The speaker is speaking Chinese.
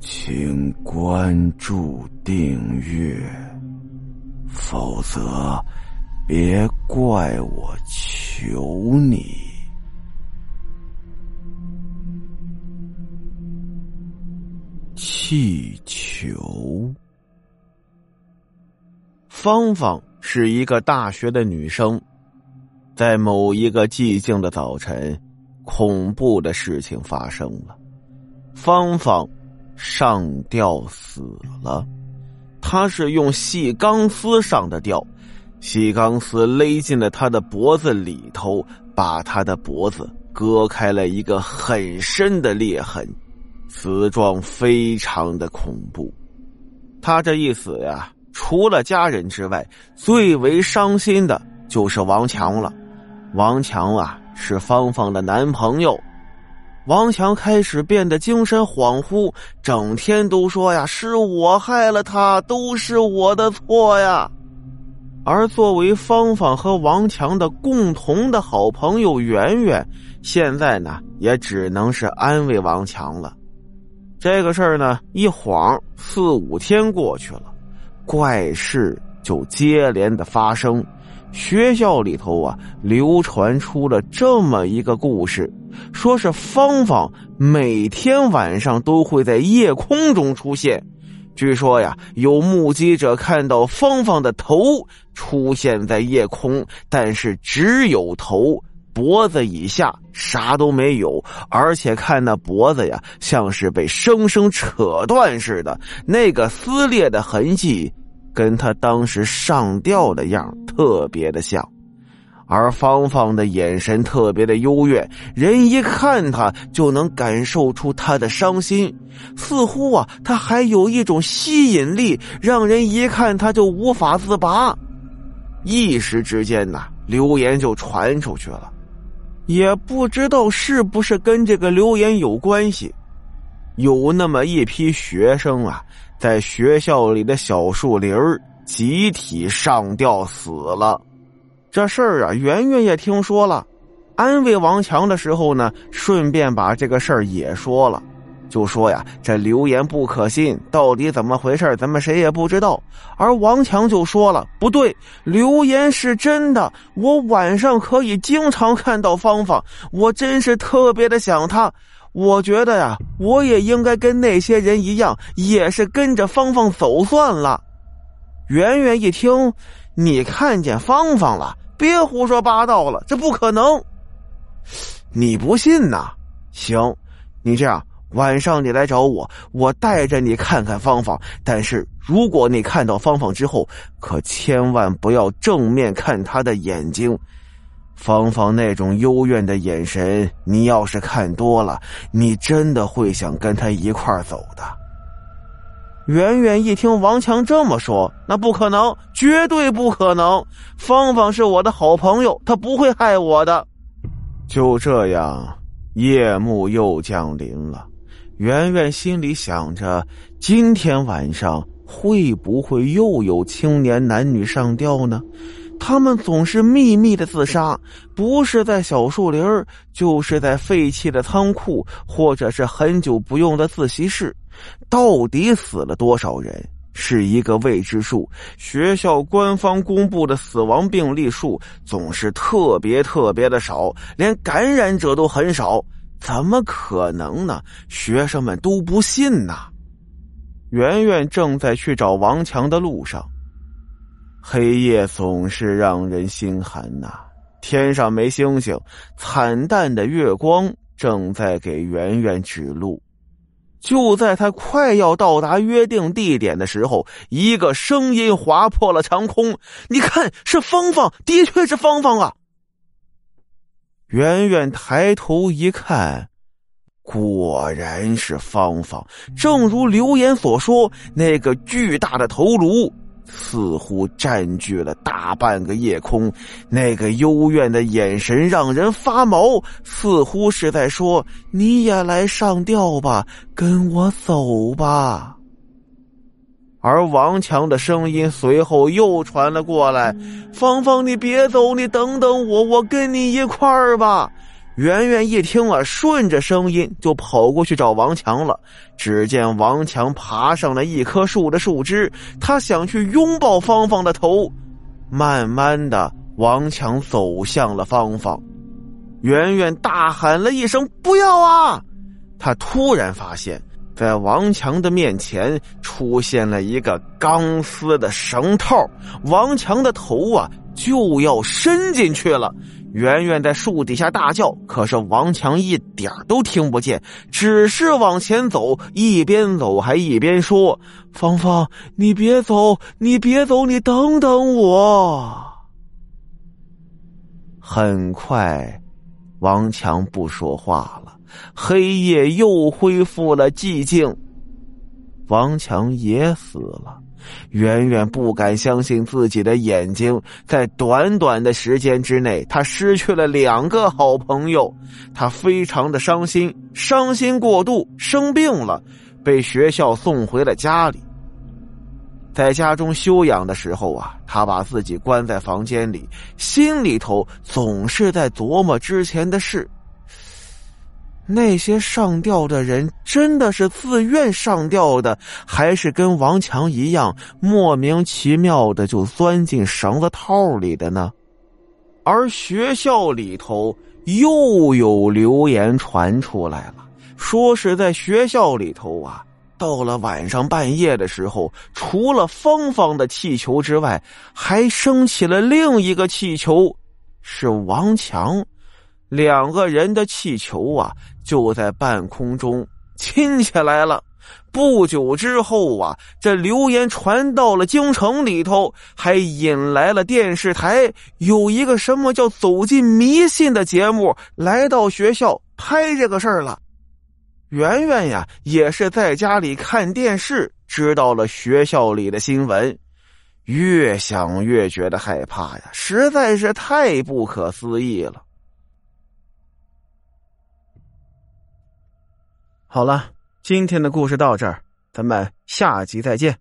请关注订阅，否则别怪我求你。气球。芳芳是一个大学的女生，在某一个寂静的早晨，恐怖的事情发生了。芳芳。上吊死了，他是用细钢丝上的吊，细钢丝勒进了他的脖子里头，把他的脖子割开了一个很深的裂痕，死状非常的恐怖。他这一死呀，除了家人之外，最为伤心的就是王强了。王强啊，是芳芳的男朋友。王强开始变得精神恍惚，整天都说呀：“是我害了他，都是我的错呀。”而作为芳芳和王强的共同的好朋友圆圆，现在呢也只能是安慰王强了。这个事儿呢，一晃四五天过去了，怪事就接连的发生。学校里头啊，流传出了这么一个故事，说是芳芳每天晚上都会在夜空中出现。据说呀，有目击者看到芳芳的头出现在夜空，但是只有头，脖子以下啥都没有，而且看那脖子呀，像是被生生扯断似的，那个撕裂的痕迹。跟他当时上吊的样特别的像，而芳芳的眼神特别的幽怨，人一看他就能感受出他的伤心，似乎啊，他还有一种吸引力，让人一看他就无法自拔。一时之间呐，流言就传出去了，也不知道是不是跟这个流言有关系，有那么一批学生啊。在学校里的小树林儿集体上吊死了，这事儿啊，圆圆也听说了。安慰王强的时候呢，顺便把这个事儿也说了，就说呀，这流言不可信，到底怎么回事咱们谁也不知道。而王强就说了，不对，流言是真的，我晚上可以经常看到芳芳，我真是特别的想她。我觉得呀，我也应该跟那些人一样，也是跟着芳芳走算了。圆圆一听，你看见芳芳了？别胡说八道了，这不可能。你不信呐？行，你这样，晚上你来找我，我带着你看看芳芳。但是如果你看到芳芳之后，可千万不要正面看她的眼睛。芳芳那种幽怨的眼神，你要是看多了，你真的会想跟她一块走的。圆圆一听王强这么说，那不可能，绝对不可能。芳芳是我的好朋友，她不会害我的。就这样，夜幕又降临了。圆圆心里想着，今天晚上会不会又有青年男女上吊呢？他们总是秘密的自杀，不是在小树林就是在废弃的仓库，或者是很久不用的自习室。到底死了多少人，是一个未知数。学校官方公布的死亡病例数总是特别特别的少，连感染者都很少，怎么可能呢？学生们都不信呐。圆圆正在去找王强的路上。黑夜总是让人心寒呐，天上没星星，惨淡的月光正在给圆圆指路。就在他快要到达约定地点的时候，一个声音划破了长空：“你看，是芳芳，的确是芳芳啊！”圆圆抬头一看，果然是芳芳，正如流言所说，那个巨大的头颅。似乎占据了大半个夜空，那个幽怨的眼神让人发毛，似乎是在说：“你也来上吊吧，跟我走吧。”而王强的声音随后又传了过来：“芳芳，你别走，你等等我，我跟你一块儿吧。”圆圆一听啊，顺着声音就跑过去找王强了。只见王强爬上了一棵树的树枝，他想去拥抱芳芳的头。慢慢的，王强走向了芳芳。圆圆大喊了一声：“不要啊！”他突然发现，在王强的面前出现了一个钢丝的绳套，王强的头啊就要伸进去了。圆圆在树底下大叫，可是王强一点都听不见，只是往前走，一边走还一边说：“芳芳，你别走，你别走，你等等我。”很快，王强不说话了，黑夜又恢复了寂静，王强也死了。远远不敢相信自己的眼睛，在短短的时间之内，他失去了两个好朋友，他非常的伤心，伤心过度，生病了，被学校送回了家里。在家中休养的时候啊，他把自己关在房间里，心里头总是在琢磨之前的事。那些上吊的人真的是自愿上吊的，还是跟王强一样莫名其妙的就钻进绳子套里的呢？而学校里头又有流言传出来了，说是在学校里头啊，到了晚上半夜的时候，除了芳芳的气球之外，还升起了另一个气球，是王强。两个人的气球啊，就在半空中亲起来了。不久之后啊，这流言传到了京城里头，还引来了电视台有一个什么叫“走进迷信”的节目来到学校拍这个事儿了。圆圆呀，也是在家里看电视，知道了学校里的新闻，越想越觉得害怕呀，实在是太不可思议了。好了，今天的故事到这儿，咱们下集再见。